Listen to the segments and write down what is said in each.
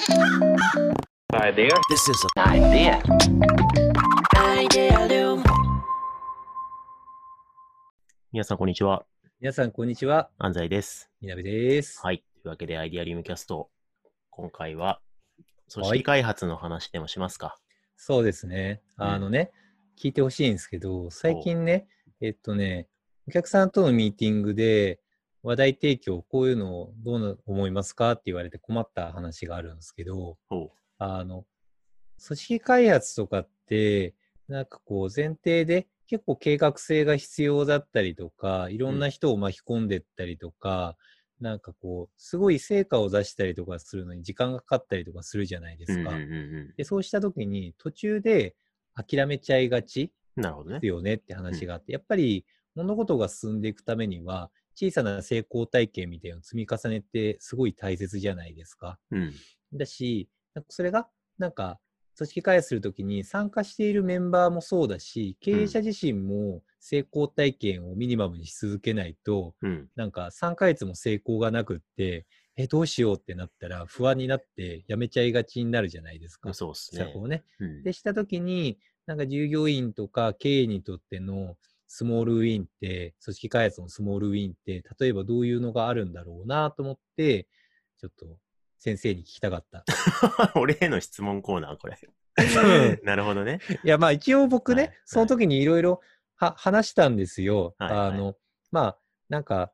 Idea. This is an idea. Idealum. 皆さん、こんにちは。皆さん、こんにちは。安西です。みなべです。はい。というわけで、アイデアリウムキャスト。今回は、組はい織開発の話でもしますか？そうですね。あのね、聞いてほしいんですけど、最近ね、えっとね、お客さんとのミーティングで、話題提供、こういうのをどうな思いますかって言われて困った話があるんですけど。あの、組織開発とかって、なんかこう前提で結構計画性が必要だったりとか、いろんな人を巻き込んでったりとか、なんかこう、すごい成果を出したりとかするのに時間がかかったりとかするじゃないですか。うんうんうんで、そうした時に途中で諦めちゃいがちです。よねって話があって、やっぱり物事が進んでいくためには、小さな成功体験みたいなのを積み重ねってすごい大切じゃないですか。うん。だし、なんかそれが、なんか、組織開発するときに参加しているメンバーもそうだし、経営者自身も成功体験をミニマムにし続けないと、うん。なんか3ヶ月も成功がなくって、え、どうしようってなったら不安になってやめちゃいがちになるじゃないですか。そうですね。ね。うんでしたときに、なんか従業員とか経営にとってのスモールウィンって、組織開発のスモールウィンって、例えばどういうのがあるんだろうなと思って、ちょっと先生に聞きたかった。俺への質問コーナー、これ。なるほどね。いや、まあ一応僕ね、はいその時にいろいろは話したんですよ。はいはいあの、まあ、なんか、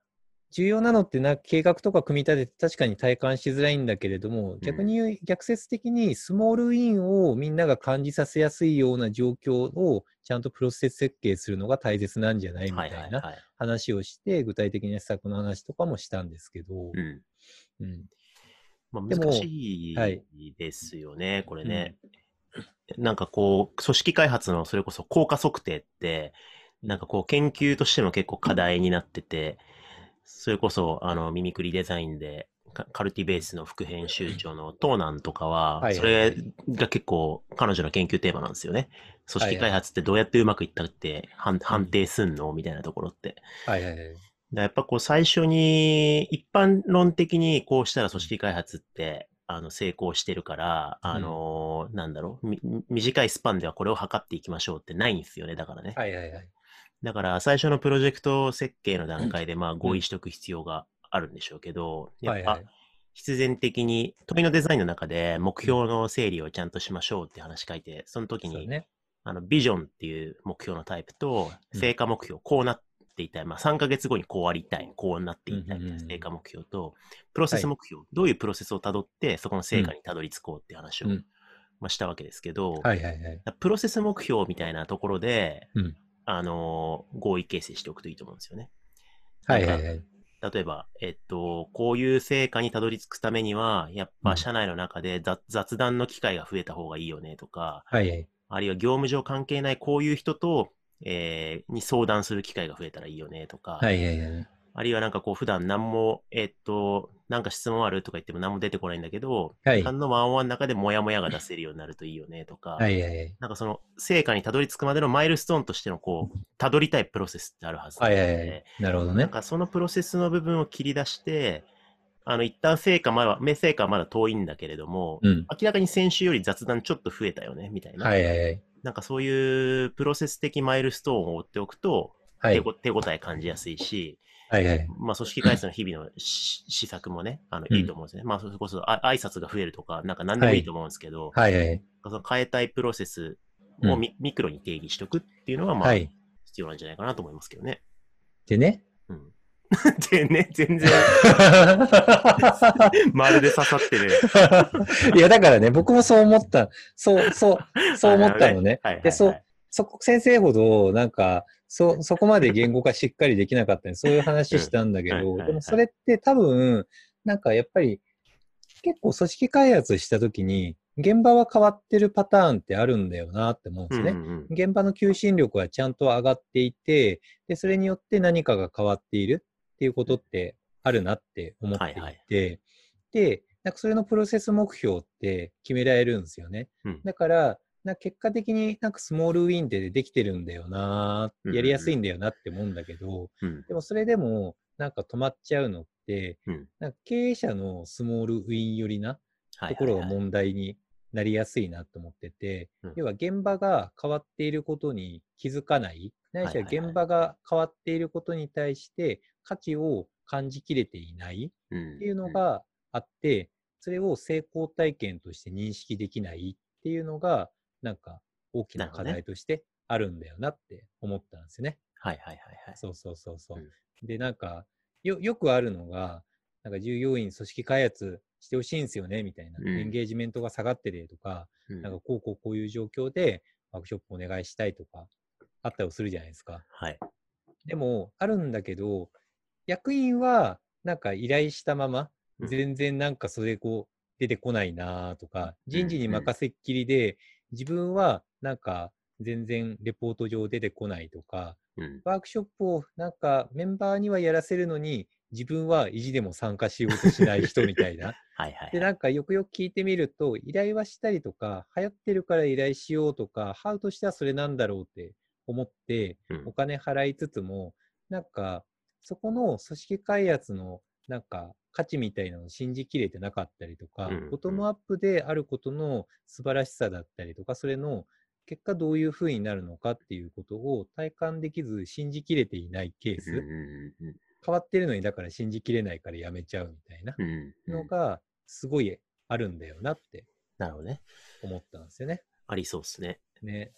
重要なのってな、計画とか組み立てて確かに体感しづらいんだけれども、逆に逆説的にスモールウィンをみんなが感じさせやすいような状況をちゃんとプロセス設計するのが大切なんじゃないみたはいなはい。話をして、具体的な施策の話とかもしたんですけど、うん。うんまあ、難しはいいですよね、これね。なんかこう、組織開発のそれこそ効果測定って、なんかこう研究としても結構課題になってて、それこそあのミミクリデザインでカカルティベースの副編集長のトーナンとかははい、それが結構彼女の研究テーマなんですよね。組織開発ってどうやってうまくいったって判判定すんのみたいなところって。はいはいはい。だやっぱこう最初に一般論的にこうしたら組織開発ってあの成功してるから、あのなんだろうみ短いスパンではこれを測っていきましょうってないんですよね、だからね。はいはいはい。だから最初のプロジェクト設計の段階でまあ合意しておく必要があるんでしょうけど、やっぱ。必然的に問いのデザインの中で目標の整理をちゃんとしましょうって話書いて、その時に。あの、ビジョンっていう目標のタイプと、うん成果目標、こうなっていたい。まあ、3ヶ月後にこうありたい。こうなっていたいうんうんうんうん成果目標と、プロセス目標、どういうプロセスをたどって、そこの成果にたどり着こうって話を、うんまあ、したわけですけど。プロセス目標みたいなところで、うんあのー合意形成しておくといいと思うんですよね。はいはいはい。例えば、えっと、こういう成果にたどり着くためには、やっうんぱ社内の中で雑雑談の機会が増えた方がいいよねとか、はいはい。あるいは業務上関係ないこういう人と、えーに相談する機会が増えたらいいよねとか、はいはいはい。あるいはなんかこう普段何も、えっと、なんか質問あるとか言っても何も出てこないんだけど、はい何のワンワンの中でモヤモヤが出せるようになるといいよねとか、はいはいはい。なんかその成果にたどり着くまでのマイルストーンとしてのこう、たどりたいプロセスってあるはずなので、はいはいはい。なるほどねなん。かそのプロセスの部分を切り出して、あの、一旦成果まだ、目成果はまだ遠いんだけれども、うん。明らかに先週より雑談ちょっと増えたよね、みたいな。はいはいはい。なんかそういうプロセス的マイルストーンを追っておくと、はい手ご手応え感じやすいし、はいはい。まあ組織開発の日々のし 施策もね、あの、うんいいと思うんですね。まあそれこそあ挨拶が増えるとか、なんか何でもいいと思うんですけど、はいはい。その変えたいプロセスうんをミ,、ミクロに定義しておくっていうのは、まあ、はい。必要なんじゃないかなと思いますけどね。でね。うん。でね、全然、まるで刺さってる。いや、だからね、僕もそう思った。そう、そう、そう思ったのね。はいはいはいで、そう、そこ、先生ほど、なんか、そ、そこまで言語化しっかりできなかったんで、そういう話したんだけど、でもそれって多分、なんかやっぱり、結構組織開発したときに、現場は変わってるパターンってあるんだよなって思うんですね。うんうんうん。現場の求心力はちゃんと上がっていて、で、それによって何かが変わっているっていうことってあるなって思っていて、はいはい。で、なんかそれのプロセス目標って決められるんですよね。うん。だから、な結果的になんかスモールウィンってできてるんだよなやりやすいんだよなって思うんだけど、うん。でもそれでもなんか止まっちゃうのって、うん。なんか経営者のスモールウィン寄りなはいところがはいはい問題になりやすいなと思ってて、うん。要は現場が変わっていることに気づかない、ないしははいはい。はい現場が変わっていることに対して価値を感じきれていないうん。っていうのがあって、それを成功体験として認識できないっていうのが、なんか大きな課題としてあるんだよなって思ったんですよね。はいはいはいはい。そうそうそうそう。うんで、なんかよ、よくあるのが、なんか従業員組織開発してほしいんですよね、みたいな。うんエンゲージメントが下がっててとか、うんなんかこうこうこういう状況でワークショップお願いしたいとか、あったりするじゃないですか。はい。でも、あるんだけど、役員はなんか依頼したまま、うん全然なんかそれこう出てこないなとか、人事にうん任せっきりで、自分はなんか全然レポート上出てこないとか、うん。ワークショップをなんかメンバーにはやらせるのに、自分は意地でも参加しようとしない人みたいな。で、はいはいはい。なんかよくよく聞いてみると、依頼はしたりとか、流行ってるから依頼しようとか、ハウとしてはそれなんだろうって思って、うんお金払いつつも、なんか、そこの組織開発のなんか価値みたいなのを信じきれてなかったりとか、うんボトムアップであることの素晴らしさだったりとか、それの結果どういうふうになるのかっていうことを体感できず信じきれていないケース、うんうんうん変わってるのにだから信じきれないからやめちゃうみたいなうんうんうん。のがすごいあるんだよなってなるほどね。思ったんですよね。ありそうですね。ね。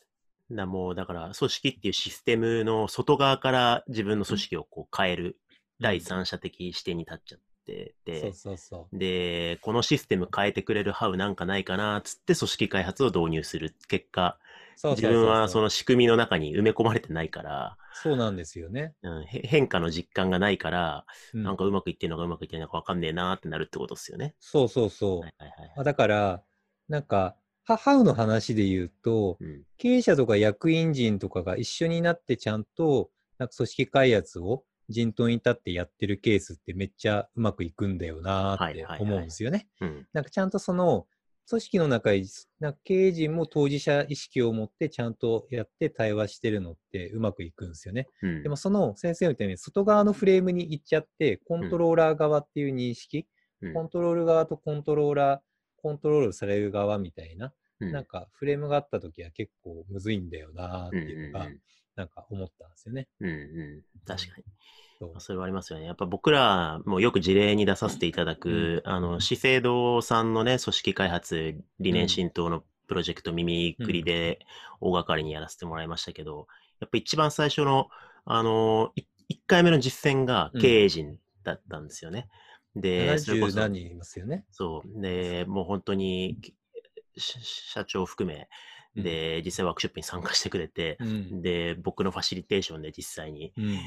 なもうだから組織っていうシステムの外側から自分の組織をこう変える第三者的視点に立っちゃってて、そうそうそう。で、このシステム変えてくれるハウなんかないかなっつって組織開発を導入する結果、自分はその仕組みの中に埋め込まれてないから、そうなんですよね。うん、へ変化の実感がないから、うんなんかうまくいってるのかうまくいってないのかわかんねえなってなるってことですよね。そうそうそう。はいはいはいまあだから、なんか、ハハウの話で言うと、うん経営者とか役員陣とかが一緒になってちゃんと、なんか組織開発を陣頭に立ってやってるケースってめっちゃうまくいくんだよなーって思うんですよね。うん。なんかちゃんとその、組織の中に、なんか経営陣も当事者意識を持ってちゃんとやって対話してるのってうまくいくんですよね。うん。でもその先生みたいに外側のフレームに行っちゃって、コントローラー側っていう認識、うん。コントロール側とコントローラー、コントロールされる側みたいな、うん。なんかフレームがあった時は結構むずいんだよなーっていうのが、うんうんなんか思ったんですよね。うんうん、確かに。そうそれはありますよね。やっぱ僕らもよく事例に出させていただく、あの、資生堂さんのね、組織開発理念浸透のプロジェクト耳くりで大掛かりにやらせてもらいましたけど、やっぱ一番最初の、あの、1回目の実践が経営陣だったんですよね。で、それこ70そ何人いますよね。そう。で、もう本当に、し社長含め、うん、で、実際ワークショップに参加してくれてう、ん。で、僕のファシリテーションで実際に、うん。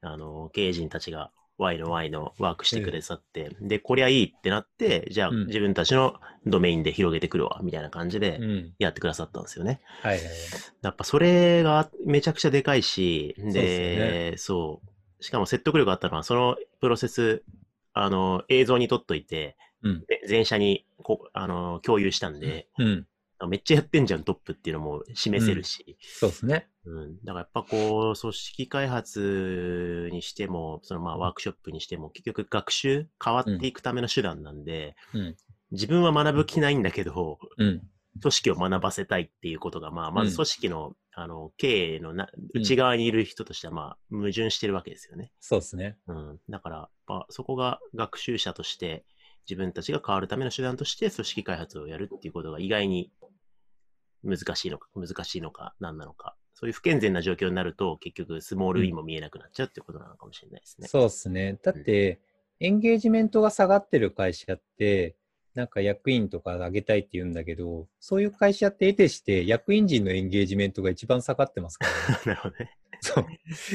あの、経営陣たちが Y の Y のワークしてくださって、で、こりゃいいってなって、じゃあうん自分たちのドメインで広げてくるわ、みたいな感じでうん。やってくださったんですよね。はいはいはい。やっぱそれがめちゃくちゃでかいし、そうっすよで、そう。しかも説得力あったのは、そのプロセス、あの、映像に撮っといて、うんで全社にこあの共有したんで、うん。めっちゃやってんじゃん、トップっていうのも示せるし、そうですね。うん、だからやっぱこう、組織開発にしても、そのまあワークショップにしても、結局学習、変わっていくための手段なんで、うん。自分は学ぶ気ないんだけど、うん。組織を学ばせたいっていうことが、まあ、まうんず組織の、あの、経営のなうん内側にいる人としては、まあ、矛盾してるわけですよね。そうですね。うん。だから、やっぱそこが学習者として、自分たちが変わるための手段として組織開発をやるっていうことが意外に難しいのか、難しいのか、何なのか。そういう不健全な状況になると、結局、スモール E も見えなくなっちゃうっていうことなのかもしれないですね。そうですね。だって、エンゲージメントが下がってる会社って、なんか役員とか上げたいって言うんだけど、そういう会社って得てして役員陣のエンゲージメントが一番下がってますからね。なるほどね。そう。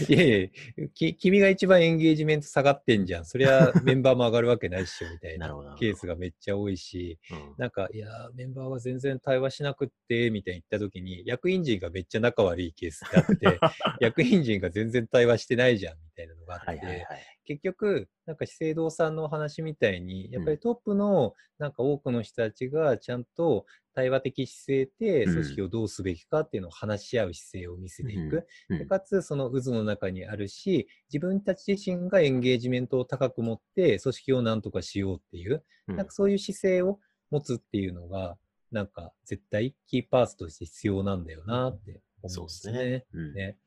いやいやき、君が一番エンゲージメント下がってんじゃん。そりゃメンバーも上がるわけないっしょ、みたいな。ケースがめっちゃ多いし、うんなんか、いやー、メンバーが全然対話しなくって、みたいに言った時に、役員陣がめっちゃ仲悪いケースってあって、役員陣が全然対話してないじゃん、みたいなのがあって。結局、なんか資生堂さんのお話みたいに、やっぱうんりトップのなんか多くの人たちがちゃんと対話的姿勢でうん組織をどうすべきかっていうのを話し合う姿勢を見せていく。うんでかつ、その渦の中にあるし、自分たち自身がエンゲージメントを高く持って組織をなんとかしようっていう、うんなんかそういう姿勢を持つっていうのが、なんか絶対キーパーツとして必要なんだよなって思そううんですね。ですね。うんね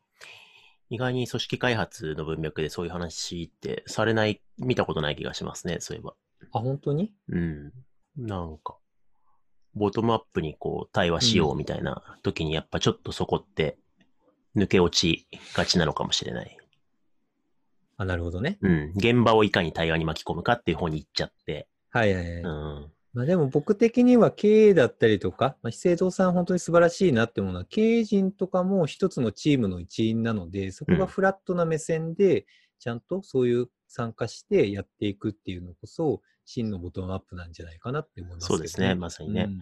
意外に組織開発の文脈でそういう話ってされない、見たことない気がしますね、そういえば。あ、本当に？うん。なんか、ボトムアップにこう対話しようみたいな時にやっぱちょっとそこって抜け落ちがちなのかもしれない。あ、なるほどね。うん。現場をいかに対話に巻き込むかっていう方に行っちゃって。はいはいはい。うん。まあでも僕的には経営だったりとか、まあ、資生堂さん本当に素晴らしいなって思うのは、経営陣とかも一つのチームの一員なので、そこうんがフラットな目線で、ちゃんとそういう参加してやっていくっていうのこそ、真のボトムアップなんじゃないかなって思いますけど、そうですね。まさにね。うん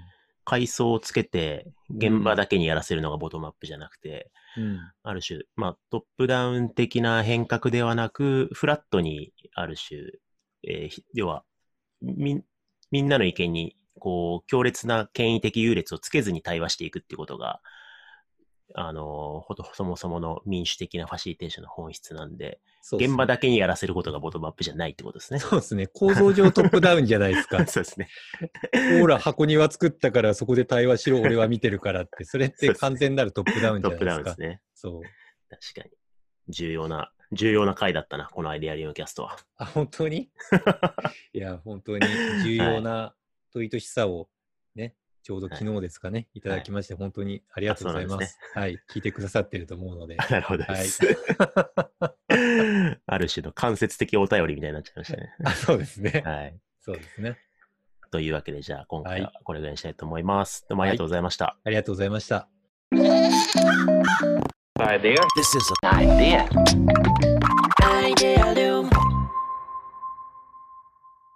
階層をつけて現場だけにやらせるのがボトムアップじゃなくて、うんある種、まあトップダウン的な変革ではなく、フラットにある種、えーひ要は、みん、みんなの意見に、こう、強烈な権威的優劣をつけずに対話していくっていうことが、あの、ほと、そもそもの民主的なファシリテーションの本質なんで、ね現場だけにやらせることがボトムアップじゃないってことですね。そうですね。構造上トップダウンじゃないですか。そうですね。ほら、箱庭作ったからそこで対話しろ、俺は見てるからって、それって完全なるトップダウンじトゃないですか。ップダウンですね。そう。確かに。重要な、重要な回だったな、このアイデアリウムキャストは。あ、本当に？いや、本当に重要な問いとしさをね、ちょうど昨日ですかね、い、ただきまして、本当にありがとうございます。あそうなんですはい、聞いてくださってると思うので。なるほど。は ある種の間接的お便りみたいになっちゃいましたね。あそうですね。はい。そうですね。というわけで、じゃあ今回ははこれぐらいにしたいと思います。どうもありがとうございました。ありがとうございました。This is an idea. Idea